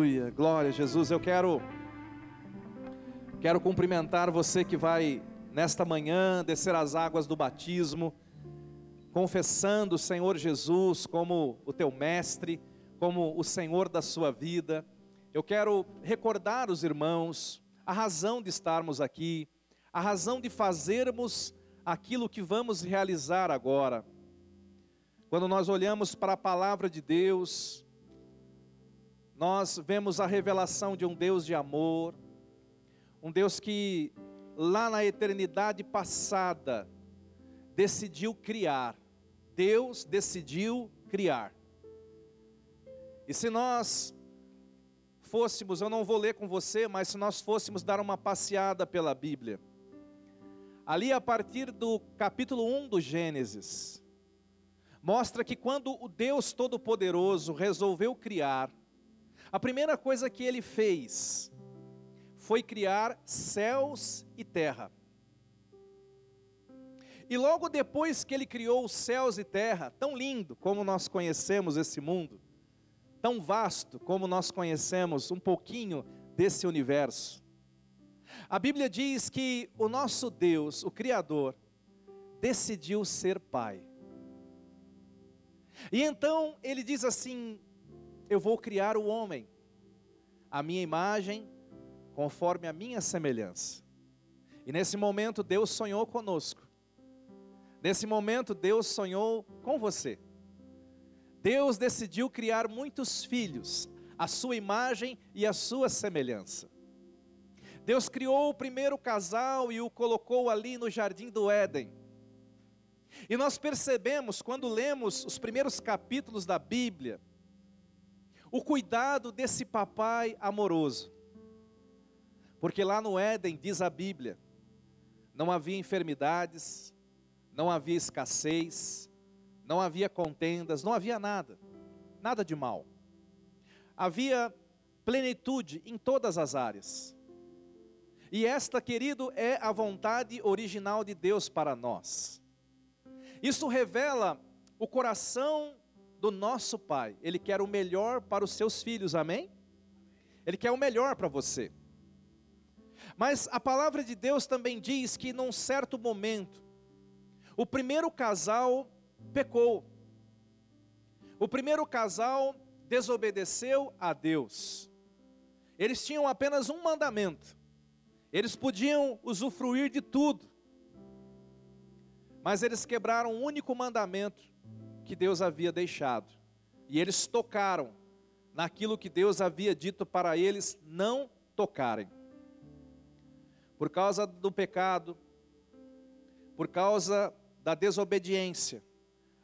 Aleluia, glória a Jesus. Eu quero quero cumprimentar você que vai nesta manhã descer as águas do batismo, confessando o Senhor Jesus como o teu mestre, como o Senhor da sua vida. Eu quero recordar os irmãos a razão de estarmos aqui, a razão de fazermos aquilo que vamos realizar agora. Quando nós olhamos para a palavra de Deus, nós vemos a revelação de um Deus de amor, um Deus que lá na eternidade passada decidiu criar. Deus decidiu criar. E se nós fôssemos, eu não vou ler com você, mas se nós fôssemos dar uma passeada pela Bíblia, ali a partir do capítulo 1 do Gênesis, mostra que quando o Deus Todo-Poderoso resolveu criar, a primeira coisa que ele fez foi criar céus e terra. E logo depois que ele criou os céus e terra, tão lindo como nós conhecemos esse mundo, tão vasto como nós conhecemos um pouquinho desse universo, a Bíblia diz que o nosso Deus, o Criador, decidiu ser Pai. E então ele diz assim: eu vou criar o homem, a minha imagem, conforme a minha semelhança. E nesse momento Deus sonhou conosco. Nesse momento Deus sonhou com você. Deus decidiu criar muitos filhos, a sua imagem e a sua semelhança. Deus criou o primeiro casal e o colocou ali no jardim do Éden. E nós percebemos quando lemos os primeiros capítulos da Bíblia, o cuidado desse papai amoroso. Porque lá no Éden, diz a Bíblia, não havia enfermidades, não havia escassez, não havia contendas, não havia nada, nada de mal. Havia plenitude em todas as áreas. E esta, querido, é a vontade original de Deus para nós. Isso revela o coração do nosso Pai. Ele quer o melhor para os seus filhos, amém? Ele quer o melhor para você. Mas a palavra de Deus também diz que num certo momento, o primeiro casal pecou. O primeiro casal desobedeceu a Deus. Eles tinham apenas um mandamento. Eles podiam usufruir de tudo. Mas eles quebraram o único mandamento que Deus havia deixado. E eles tocaram naquilo que Deus havia dito para eles não tocarem. Por causa do pecado, por causa da desobediência.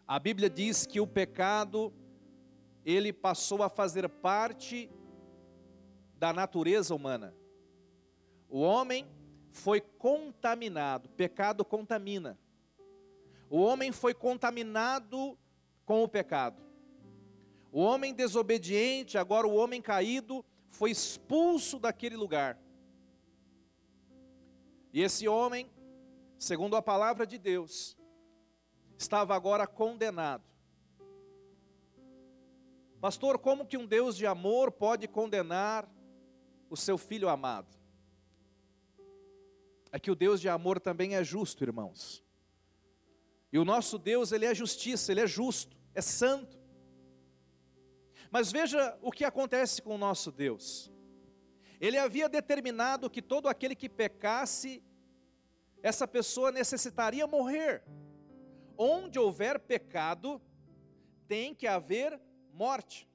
A Bíblia diz que o pecado ele passou a fazer parte da natureza humana. O homem foi contaminado, pecado contamina. O homem foi contaminado com o pecado. O homem desobediente, agora o homem caído, foi expulso daquele lugar. E esse homem, segundo a palavra de Deus, estava agora condenado. Pastor, como que um Deus de amor pode condenar o seu filho amado? É que o Deus de amor também é justo, irmãos. E o nosso Deus, ele é justiça, ele é justo, é santo. Mas veja o que acontece com o nosso Deus. Ele havia determinado que todo aquele que pecasse, essa pessoa necessitaria morrer. Onde houver pecado, tem que haver morte.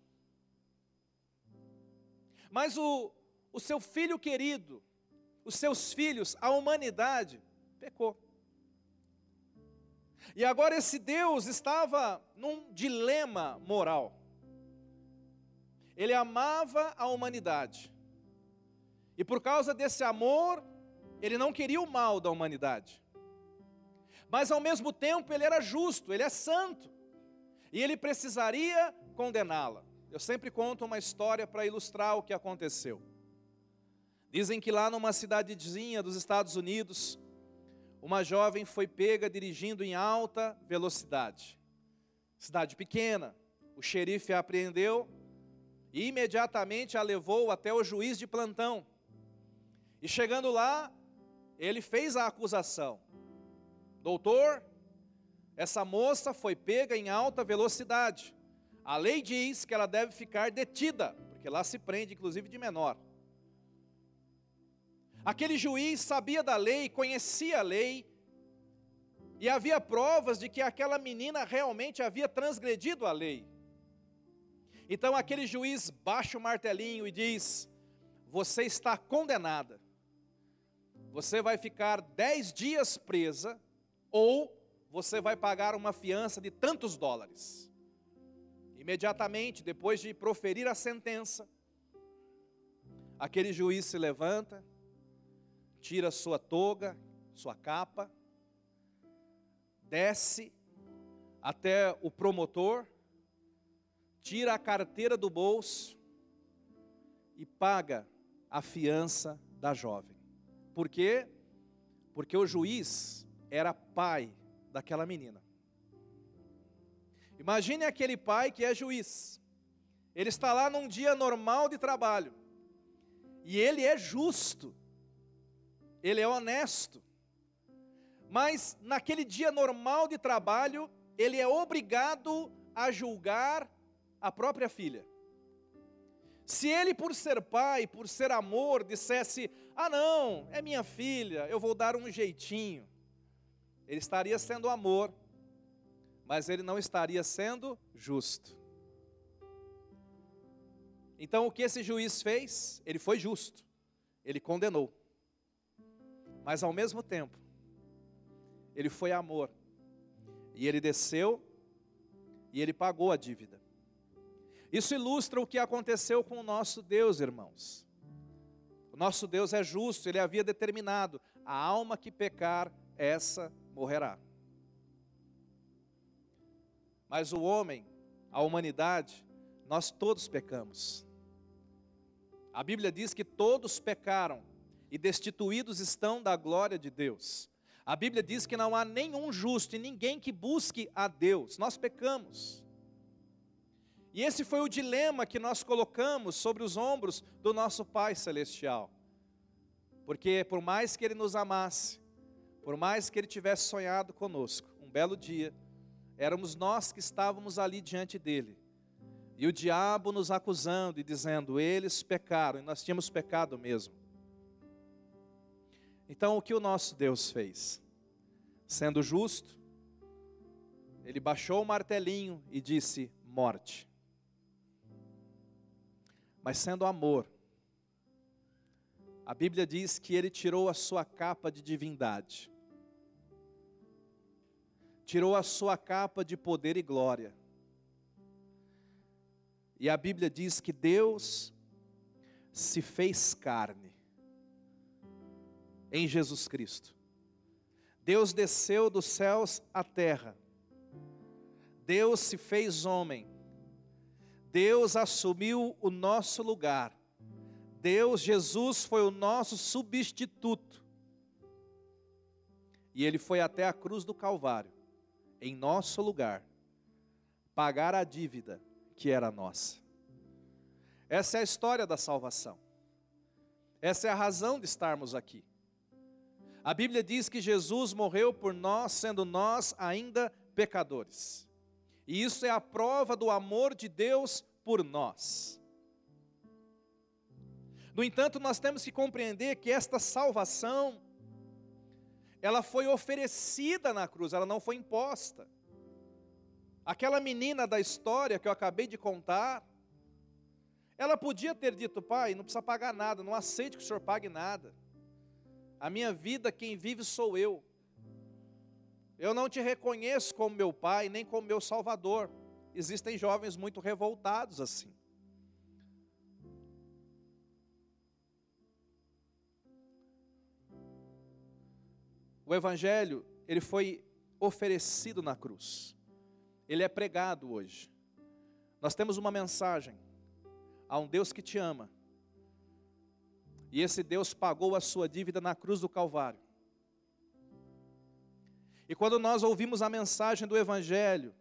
Mas o, o seu filho querido, os seus filhos, a humanidade, pecou. E agora esse Deus estava num dilema moral. Ele amava a humanidade. E por causa desse amor, ele não queria o mal da humanidade. Mas ao mesmo tempo ele era justo, ele é santo. E ele precisaria condená-la. Eu sempre conto uma história para ilustrar o que aconteceu. Dizem que lá numa cidadezinha dos Estados Unidos, uma jovem foi pega dirigindo em alta velocidade. Cidade pequena. O xerife a apreendeu e imediatamente a levou até o juiz de plantão. E chegando lá, ele fez a acusação: Doutor, essa moça foi pega em alta velocidade. A lei diz que ela deve ficar detida, porque lá se prende, inclusive, de menor. Aquele juiz sabia da lei, conhecia a lei, e havia provas de que aquela menina realmente havia transgredido a lei. Então aquele juiz baixa o martelinho e diz: Você está condenada. Você vai ficar dez dias presa, ou você vai pagar uma fiança de tantos dólares. Imediatamente, depois de proferir a sentença, aquele juiz se levanta, tira sua toga, sua capa, desce até o promotor, tira a carteira do bolso e paga a fiança da jovem. Por quê? Porque o juiz era pai daquela menina. Imagine aquele pai que é juiz. Ele está lá num dia normal de trabalho. E ele é justo. Ele é honesto. Mas naquele dia normal de trabalho, ele é obrigado a julgar a própria filha. Se ele, por ser pai, por ser amor, dissesse: Ah, não, é minha filha, eu vou dar um jeitinho, ele estaria sendo amor, mas ele não estaria sendo justo. Então, o que esse juiz fez? Ele foi justo, ele condenou, mas ao mesmo tempo, ele foi amor, e ele desceu e ele pagou a dívida. Isso ilustra o que aconteceu com o nosso Deus, irmãos. O nosso Deus é justo, ele havia determinado: a alma que pecar, essa morrerá. Mas o homem, a humanidade, nós todos pecamos. A Bíblia diz que todos pecaram e destituídos estão da glória de Deus. A Bíblia diz que não há nenhum justo e ninguém que busque a Deus. Nós pecamos. E esse foi o dilema que nós colocamos sobre os ombros do nosso Pai Celestial. Porque por mais que Ele nos amasse, por mais que Ele tivesse sonhado conosco, um belo dia, éramos nós que estávamos ali diante dEle. E o diabo nos acusando e dizendo, eles pecaram, e nós tínhamos pecado mesmo. Então o que o nosso Deus fez? Sendo justo, ele baixou o martelinho e disse: morte mas sendo amor. A Bíblia diz que ele tirou a sua capa de divindade, tirou a sua capa de poder e glória. E a Bíblia diz que Deus se fez carne em Jesus Cristo. Deus desceu dos céus à terra. Deus se fez homem Deus assumiu o nosso lugar. Deus, Jesus, foi o nosso substituto. E ele foi até a cruz do Calvário, em nosso lugar, pagar a dívida que era nossa. Essa é a história da salvação. Essa é a razão de estarmos aqui. A Bíblia diz que Jesus morreu por nós, sendo nós ainda pecadores. E isso é a prova do amor de Deus por nós. No entanto, nós temos que compreender que esta salvação, ela foi oferecida na cruz, ela não foi imposta. Aquela menina da história que eu acabei de contar, ela podia ter dito, pai, não precisa pagar nada, não aceite que o senhor pague nada. A minha vida, quem vive sou eu. Eu não te reconheço como meu pai, nem como meu salvador. Existem jovens muito revoltados assim. O evangelho, ele foi oferecido na cruz. Ele é pregado hoje. Nós temos uma mensagem a um Deus que te ama. E esse Deus pagou a sua dívida na cruz do Calvário. E quando nós ouvimos a mensagem do Evangelho,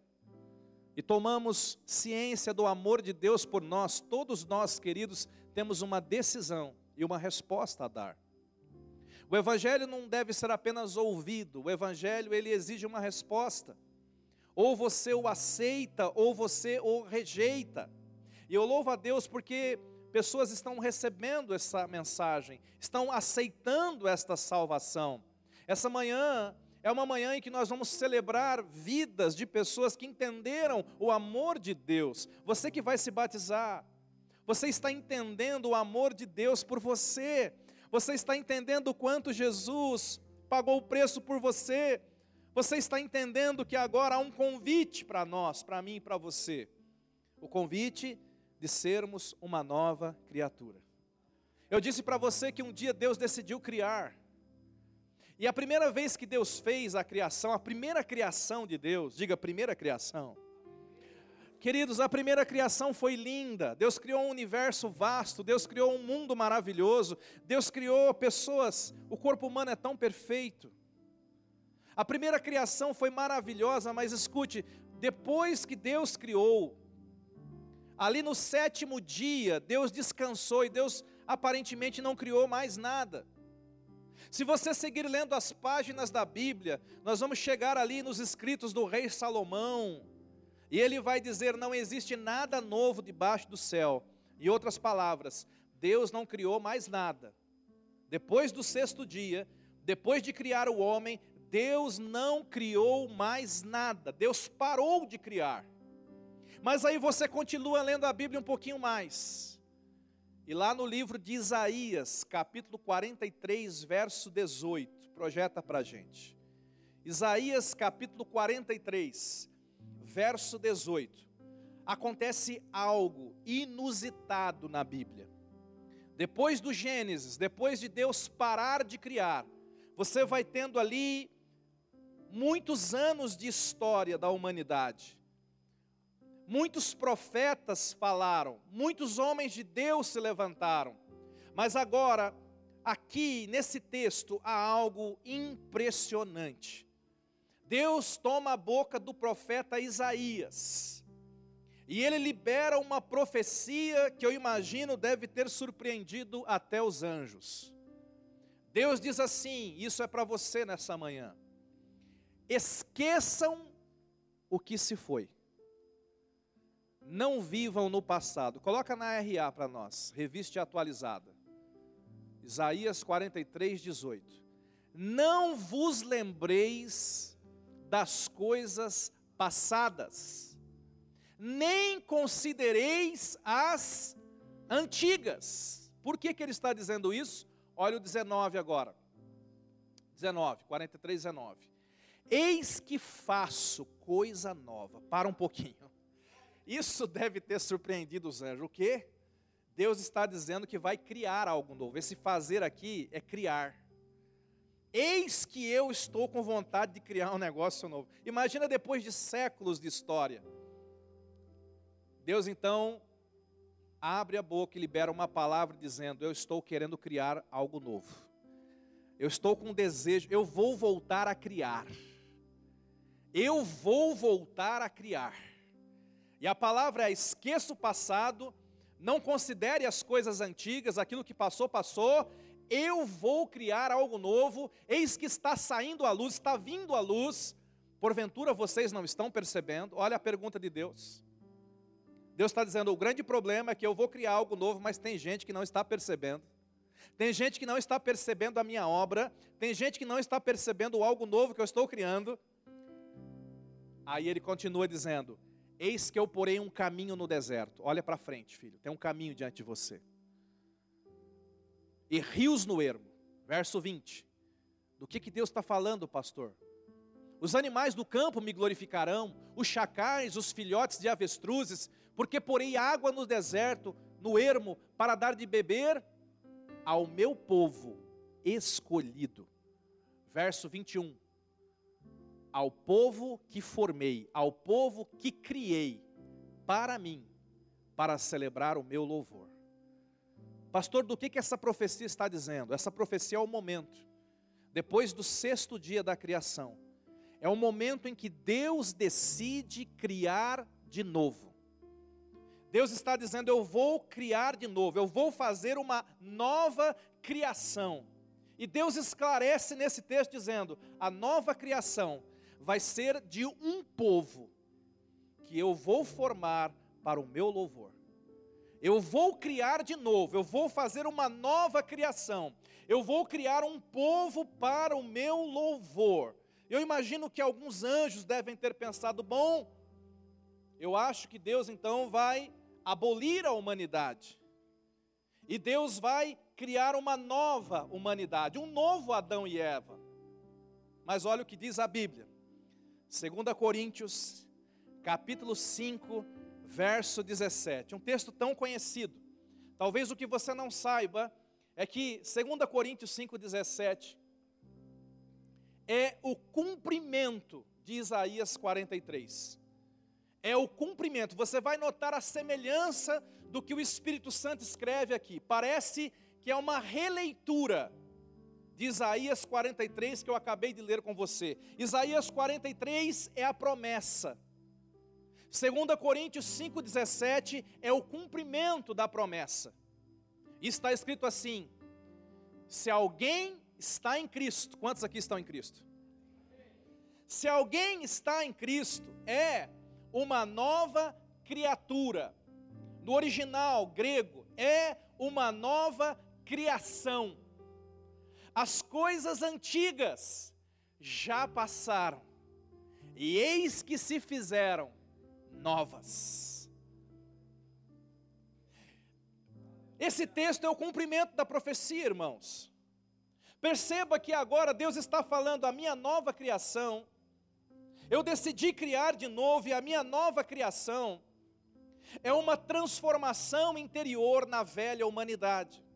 e tomamos ciência do amor de Deus por nós, todos nós, queridos, temos uma decisão e uma resposta a dar. O evangelho não deve ser apenas ouvido, o evangelho ele exige uma resposta. Ou você o aceita ou você o rejeita. E eu louvo a Deus porque pessoas estão recebendo essa mensagem, estão aceitando esta salvação. Essa manhã é uma manhã em que nós vamos celebrar vidas de pessoas que entenderam o amor de Deus. Você que vai se batizar, você está entendendo o amor de Deus por você. Você está entendendo o quanto Jesus pagou o preço por você. Você está entendendo que agora há um convite para nós, para mim e para você. O convite de sermos uma nova criatura. Eu disse para você que um dia Deus decidiu criar. E a primeira vez que Deus fez a criação, a primeira criação de Deus, diga primeira criação. Queridos, a primeira criação foi linda. Deus criou um universo vasto, Deus criou um mundo maravilhoso, Deus criou pessoas. O corpo humano é tão perfeito. A primeira criação foi maravilhosa, mas escute, depois que Deus criou, ali no sétimo dia, Deus descansou e Deus aparentemente não criou mais nada. Se você seguir lendo as páginas da Bíblia, nós vamos chegar ali nos escritos do rei Salomão, e ele vai dizer: não existe nada novo debaixo do céu. Em outras palavras, Deus não criou mais nada. Depois do sexto dia, depois de criar o homem, Deus não criou mais nada. Deus parou de criar. Mas aí você continua lendo a Bíblia um pouquinho mais. E lá no livro de Isaías, capítulo 43, verso 18, projeta para a gente. Isaías, capítulo 43, verso 18. Acontece algo inusitado na Bíblia. Depois do Gênesis, depois de Deus parar de criar, você vai tendo ali muitos anos de história da humanidade. Muitos profetas falaram, muitos homens de Deus se levantaram, mas agora, aqui nesse texto, há algo impressionante. Deus toma a boca do profeta Isaías, e ele libera uma profecia que eu imagino deve ter surpreendido até os anjos. Deus diz assim: Isso é para você nessa manhã. Esqueçam o que se foi não vivam no passado. Coloca na RA para nós, revista atualizada. Isaías 43, 18. Não vos lembreis das coisas passadas, nem considereis as antigas. Por que, que ele está dizendo isso? Olha o 19 agora. 19, 43, 19. Eis que faço coisa nova. Para um pouquinho. Isso deve ter surpreendido anjos. O quê? Deus está dizendo que vai criar algo novo. Esse fazer aqui é criar. Eis que eu estou com vontade de criar um negócio novo. Imagina depois de séculos de história. Deus então abre a boca e libera uma palavra dizendo: Eu estou querendo criar algo novo. Eu estou com um desejo, eu vou voltar a criar. Eu vou voltar a criar. E a palavra é: esqueça o passado, não considere as coisas antigas, aquilo que passou, passou. Eu vou criar algo novo, eis que está saindo a luz, está vindo a luz. Porventura vocês não estão percebendo? Olha a pergunta de Deus. Deus está dizendo: o grande problema é que eu vou criar algo novo, mas tem gente que não está percebendo. Tem gente que não está percebendo a minha obra, tem gente que não está percebendo algo novo que eu estou criando. Aí ele continua dizendo: Eis que eu porei um caminho no deserto. Olha para frente, filho. Tem um caminho diante de você. E rios no ermo. Verso 20. Do que, que Deus está falando, pastor? Os animais do campo me glorificarão, os chacais, os filhotes de avestruzes, porque porei água no deserto, no ermo, para dar de beber ao meu povo escolhido. Verso 21 ao povo que formei, ao povo que criei para mim, para celebrar o meu louvor. Pastor, do que, que essa profecia está dizendo? Essa profecia é o momento, depois do sexto dia da criação, é o momento em que Deus decide criar de novo. Deus está dizendo: Eu vou criar de novo, eu vou fazer uma nova criação. E Deus esclarece nesse texto dizendo: A nova criação vai ser de um povo que eu vou formar para o meu louvor. Eu vou criar de novo, eu vou fazer uma nova criação. Eu vou criar um povo para o meu louvor. Eu imagino que alguns anjos devem ter pensado: bom, eu acho que Deus então vai abolir a humanidade. E Deus vai criar uma nova humanidade, um novo Adão e Eva. Mas olha o que diz a Bíblia. 2 Coríntios, capítulo 5, verso 17. Um texto tão conhecido. Talvez o que você não saiba é que 2 Coríntios 5,17 é o cumprimento de Isaías 43. É o cumprimento. Você vai notar a semelhança do que o Espírito Santo escreve aqui. Parece que é uma releitura de Isaías 43 que eu acabei de ler com você. Isaías 43 é a promessa. 2 Coríntios 5,17 é o cumprimento da promessa. Está escrito assim: se alguém está em Cristo, quantos aqui estão em Cristo? Se alguém está em Cristo, é uma nova criatura. No original grego, é uma nova criação. As coisas antigas já passaram, e eis que se fizeram novas. Esse texto é o cumprimento da profecia, irmãos. Perceba que agora Deus está falando a minha nova criação. Eu decidi criar de novo e a minha nova criação é uma transformação interior na velha humanidade.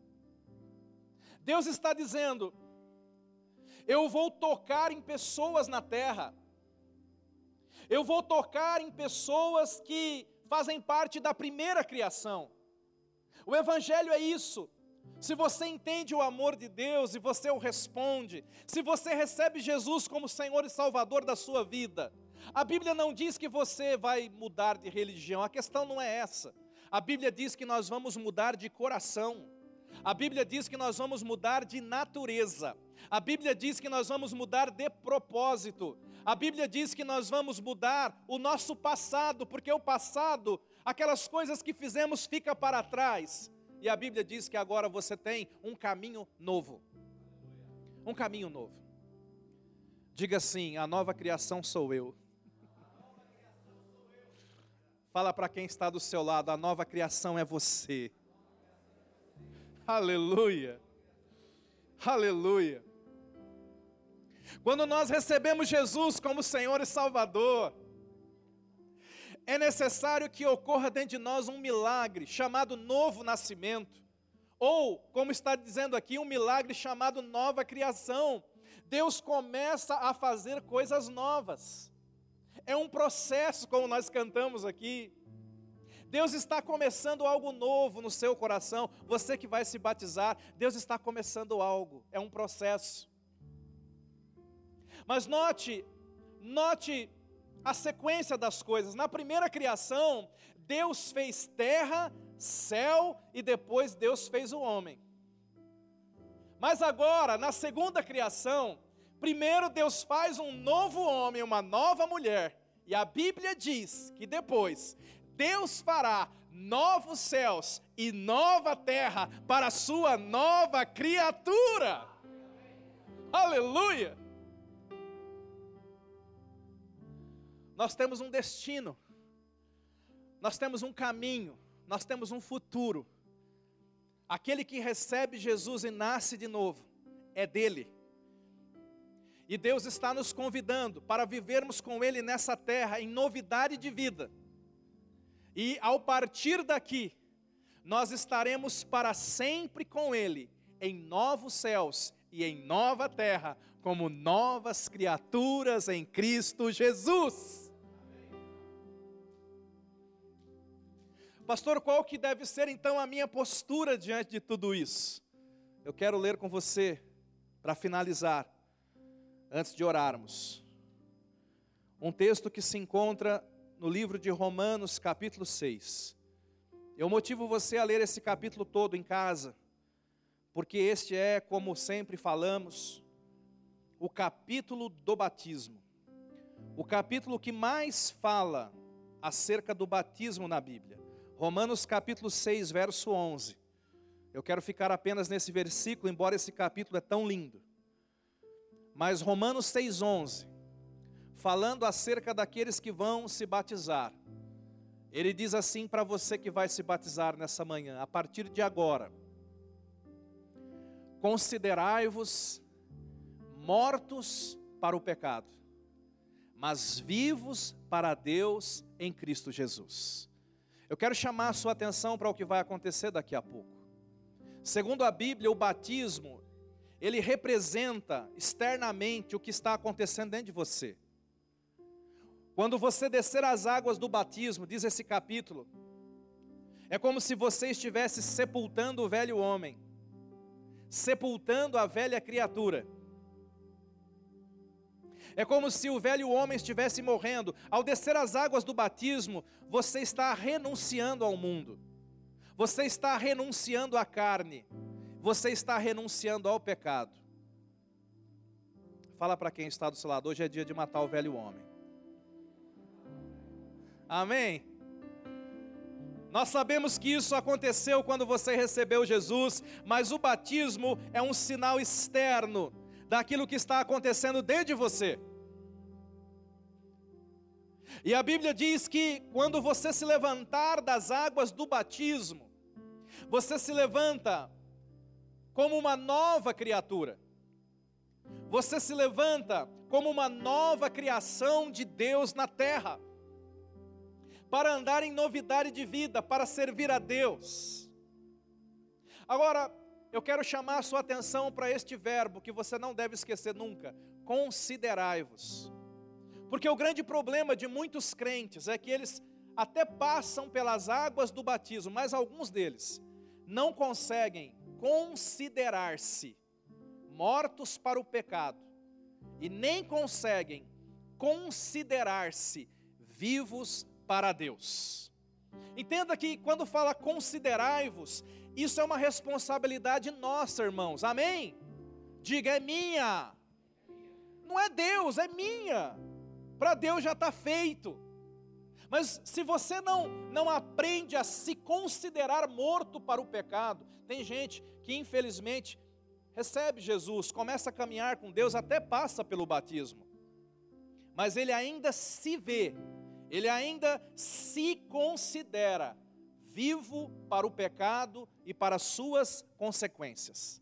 Deus está dizendo: eu vou tocar em pessoas na terra eu vou tocar em pessoas que fazem parte da primeira criação. O Evangelho é isso. Se você entende o amor de Deus e você o responde, se você recebe Jesus como Senhor e Salvador da sua vida, a Bíblia não diz que você vai mudar de religião, a questão não é essa. A Bíblia diz que nós vamos mudar de coração. A Bíblia diz que nós vamos mudar de natureza. A Bíblia diz que nós vamos mudar de propósito. A Bíblia diz que nós vamos mudar o nosso passado, porque o passado, aquelas coisas que fizemos, fica para trás. E a Bíblia diz que agora você tem um caminho novo. Um caminho novo. Diga assim: a nova criação sou eu. Fala para quem está do seu lado: a nova criação é você. Aleluia. Aleluia. Quando nós recebemos Jesus como Senhor e Salvador, é necessário que ocorra dentro de nós um milagre chamado novo nascimento, ou, como está dizendo aqui, um milagre chamado nova criação. Deus começa a fazer coisas novas. É um processo, como nós cantamos aqui. Deus está começando algo novo no seu coração. Você que vai se batizar, Deus está começando algo. É um processo. Mas note, note a sequência das coisas. Na primeira criação, Deus fez terra, céu e depois Deus fez o homem. Mas agora, na segunda criação, primeiro Deus faz um novo homem, uma nova mulher. E a Bíblia diz que depois Deus fará novos céus e nova terra para a sua nova criatura. Aleluia! Nós temos um destino, nós temos um caminho, nós temos um futuro. Aquele que recebe Jesus e nasce de novo, é dele. E Deus está nos convidando para vivermos com Ele nessa terra em novidade de vida. E ao partir daqui, nós estaremos para sempre com Ele, em novos céus e em nova terra, como novas criaturas em Cristo Jesus. Pastor, qual que deve ser então a minha postura diante de tudo isso? Eu quero ler com você, para finalizar, antes de orarmos, um texto que se encontra no livro de Romanos, capítulo 6. Eu motivo você a ler esse capítulo todo em casa, porque este é, como sempre falamos, o capítulo do batismo. O capítulo que mais fala acerca do batismo na Bíblia. Romanos capítulo 6, verso 11. Eu quero ficar apenas nesse versículo, embora esse capítulo é tão lindo. Mas Romanos 6,11, falando acerca daqueles que vão se batizar, ele diz assim para você que vai se batizar nessa manhã, a partir de agora: considerai-vos mortos para o pecado, mas vivos para Deus em Cristo Jesus. Eu quero chamar a sua atenção para o que vai acontecer daqui a pouco. Segundo a Bíblia, o batismo, ele representa externamente o que está acontecendo dentro de você. Quando você descer as águas do batismo, diz esse capítulo, é como se você estivesse sepultando o velho homem, sepultando a velha criatura. É como se o velho homem estivesse morrendo. Ao descer as águas do batismo, você está renunciando ao mundo. Você está renunciando à carne. Você está renunciando ao pecado. Fala para quem está do seu lado, hoje é dia de matar o velho homem. Amém? Nós sabemos que isso aconteceu quando você recebeu Jesus, mas o batismo é um sinal externo daquilo que está acontecendo dentro de você. E a Bíblia diz que quando você se levantar das águas do batismo, você se levanta como uma nova criatura. Você se levanta como uma nova criação de Deus na terra, para andar em novidade de vida, para servir a Deus. Agora, eu quero chamar a sua atenção para este verbo que você não deve esquecer nunca: considerai-vos. Porque o grande problema de muitos crentes é que eles até passam pelas águas do batismo, mas alguns deles não conseguem considerar-se mortos para o pecado e nem conseguem considerar-se vivos para Deus. Entenda que quando fala considerai-vos, isso é uma responsabilidade nossa, irmãos. Amém? Diga é minha. Não é Deus, é minha. Para Deus já está feito. Mas se você não, não aprende a se considerar morto para o pecado, tem gente que infelizmente recebe Jesus, começa a caminhar com Deus, até passa pelo batismo, mas ele ainda se vê, ele ainda se considera vivo para o pecado e para as suas consequências.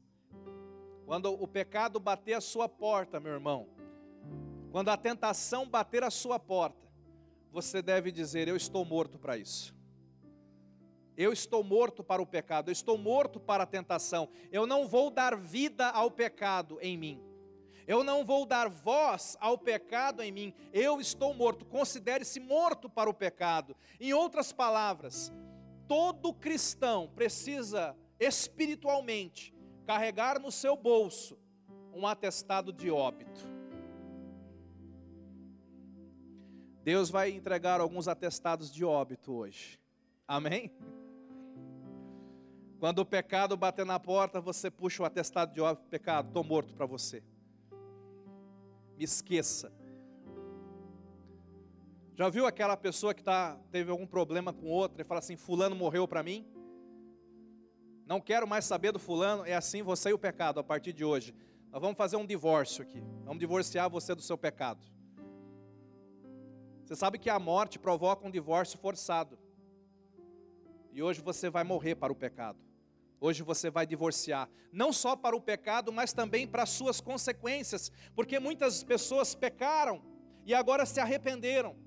Quando o pecado bater a sua porta, meu irmão, quando a tentação bater a sua porta, você deve dizer: Eu estou morto para isso. Eu estou morto para o pecado, eu estou morto para a tentação. Eu não vou dar vida ao pecado em mim. Eu não vou dar voz ao pecado em mim. Eu estou morto. Considere-se morto para o pecado. Em outras palavras, todo cristão precisa espiritualmente carregar no seu bolso um atestado de óbito. Deus vai entregar alguns atestados de óbito hoje. Amém? Quando o pecado bater na porta, você puxa o atestado de óbito, pecado, estou morto para você. Me esqueça. Já viu aquela pessoa que tá, teve algum problema com outra e fala assim: Fulano morreu para mim? Não quero mais saber do fulano, é assim você e o pecado a partir de hoje. Nós vamos fazer um divórcio aqui. Vamos divorciar você do seu pecado. Você sabe que a morte provoca um divórcio forçado. E hoje você vai morrer para o pecado. Hoje você vai divorciar, não só para o pecado, mas também para as suas consequências, porque muitas pessoas pecaram e agora se arrependeram.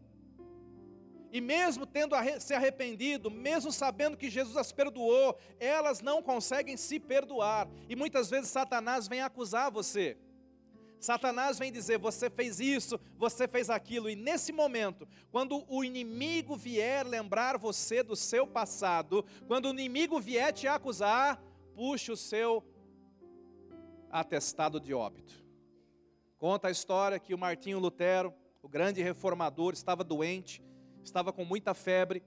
E mesmo tendo se arrependido, mesmo sabendo que Jesus as perdoou, elas não conseguem se perdoar. E muitas vezes Satanás vem acusar você. Satanás vem dizer: você fez isso, você fez aquilo, e nesse momento, quando o inimigo vier lembrar você do seu passado, quando o inimigo vier te acusar, puxe o seu atestado de óbito. Conta a história que o Martinho Lutero, o grande reformador, estava doente, estava com muita febre,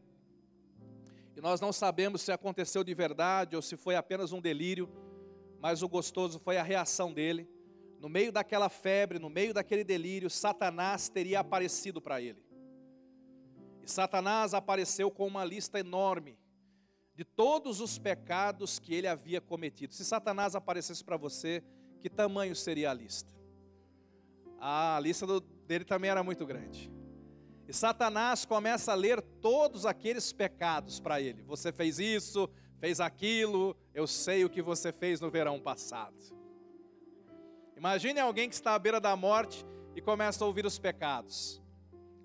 e nós não sabemos se aconteceu de verdade ou se foi apenas um delírio, mas o gostoso foi a reação dele. No meio daquela febre, no meio daquele delírio, Satanás teria aparecido para ele. E Satanás apareceu com uma lista enorme de todos os pecados que ele havia cometido. Se Satanás aparecesse para você, que tamanho seria a lista? Ah, a lista do, dele também era muito grande. E Satanás começa a ler todos aqueles pecados para ele. Você fez isso, fez aquilo, eu sei o que você fez no verão passado. Imagine alguém que está à beira da morte e começa a ouvir os pecados.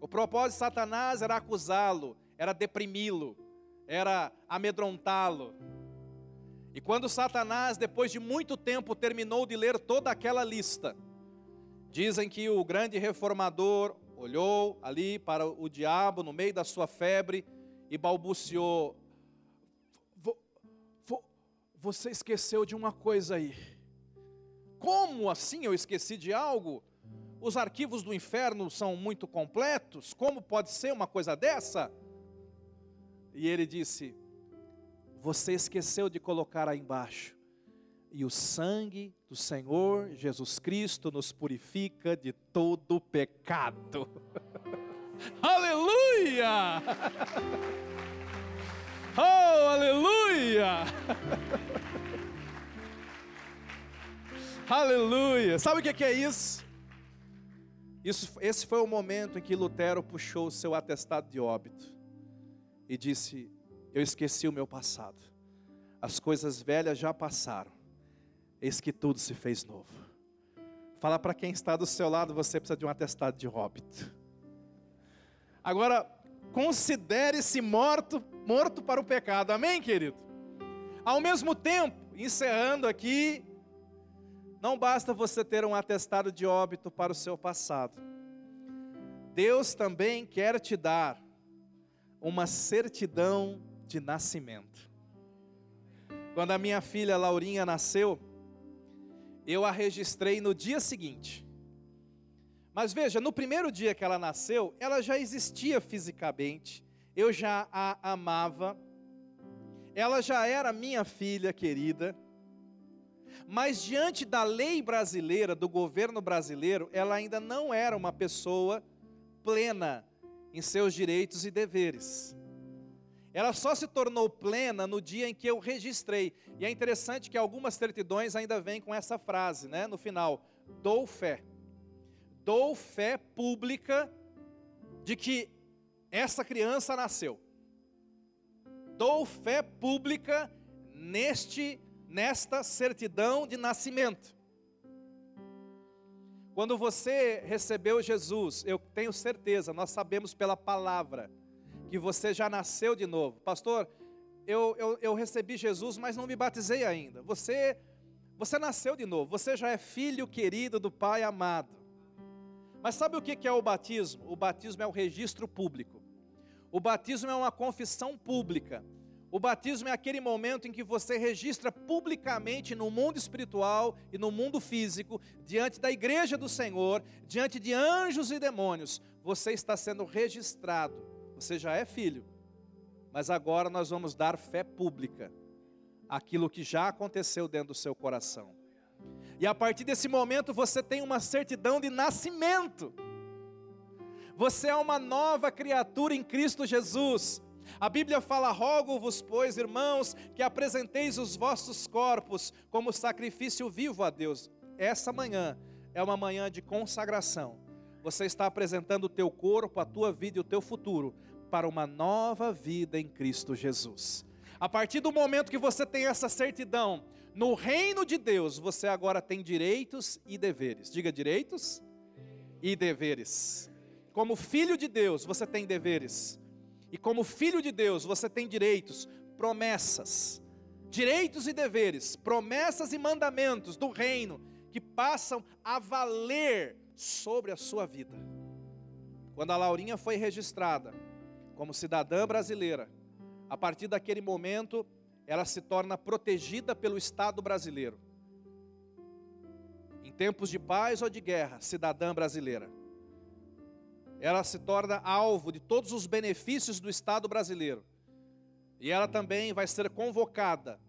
O propósito de Satanás era acusá-lo, era deprimi-lo, era amedrontá-lo. E quando Satanás, depois de muito tempo, terminou de ler toda aquela lista, dizem que o grande reformador olhou ali para o diabo no meio da sua febre e balbuciou: Você esqueceu de uma coisa aí. Como assim eu esqueci de algo? Os arquivos do inferno são muito completos, como pode ser uma coisa dessa? E ele disse: Você esqueceu de colocar aí embaixo. E o sangue do Senhor Jesus Cristo nos purifica de todo pecado. aleluia! Oh, aleluia! aleluia! Sabe o que é isso? isso? Esse foi o momento em que Lutero puxou o seu atestado de óbito e disse: Eu esqueci o meu passado, as coisas velhas já passaram, eis que tudo se fez novo. Fala para quem está do seu lado, você precisa de um atestado de óbito. Agora, considere-se morto, morto para o pecado, amém, querido? Ao mesmo tempo, encerrando aqui, não basta você ter um atestado de óbito para o seu passado. Deus também quer te dar uma certidão de nascimento. Quando a minha filha Laurinha nasceu, eu a registrei no dia seguinte. Mas veja, no primeiro dia que ela nasceu, ela já existia fisicamente, eu já a amava, ela já era minha filha querida, mas diante da lei brasileira, do governo brasileiro, ela ainda não era uma pessoa plena, em seus direitos e deveres. Ela só se tornou plena no dia em que eu registrei. E é interessante que algumas certidões ainda vêm com essa frase, né, no final: dou fé. Dou fé pública de que essa criança nasceu. Dou fé pública neste nesta certidão de nascimento. Quando você recebeu Jesus, eu tenho certeza, nós sabemos pela palavra, que você já nasceu de novo. Pastor, eu, eu, eu recebi Jesus, mas não me batizei ainda. Você, você nasceu de novo, você já é filho querido do Pai amado. Mas sabe o que é o batismo? O batismo é o registro público. O batismo é uma confissão pública. O batismo é aquele momento em que você registra publicamente no mundo espiritual e no mundo físico, diante da igreja do Senhor, diante de anjos e demônios, você está sendo registrado. Você já é filho. Mas agora nós vamos dar fé pública aquilo que já aconteceu dentro do seu coração. E a partir desse momento você tem uma certidão de nascimento. Você é uma nova criatura em Cristo Jesus. A Bíblia fala: rogo-vos, pois, irmãos, que apresenteis os vossos corpos como sacrifício vivo a Deus. Essa manhã é uma manhã de consagração. Você está apresentando o teu corpo, a tua vida e o teu futuro para uma nova vida em Cristo Jesus. A partir do momento que você tem essa certidão, no reino de Deus, você agora tem direitos e deveres. Diga direitos e deveres. Como filho de Deus, você tem deveres. E como filho de Deus, você tem direitos, promessas, direitos e deveres, promessas e mandamentos do reino que passam a valer sobre a sua vida. Quando a Laurinha foi registrada como cidadã brasileira, a partir daquele momento, ela se torna protegida pelo Estado brasileiro. Em tempos de paz ou de guerra, cidadã brasileira ela se torna alvo de todos os benefícios do Estado brasileiro. E ela também vai ser convocada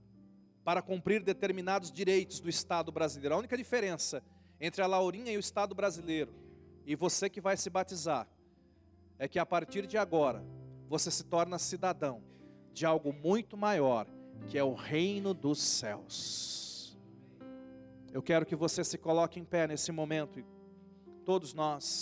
para cumprir determinados direitos do Estado brasileiro. A única diferença entre a Laurinha e o Estado brasileiro e você que vai se batizar é que a partir de agora você se torna cidadão de algo muito maior, que é o reino dos céus. Eu quero que você se coloque em pé nesse momento, todos nós.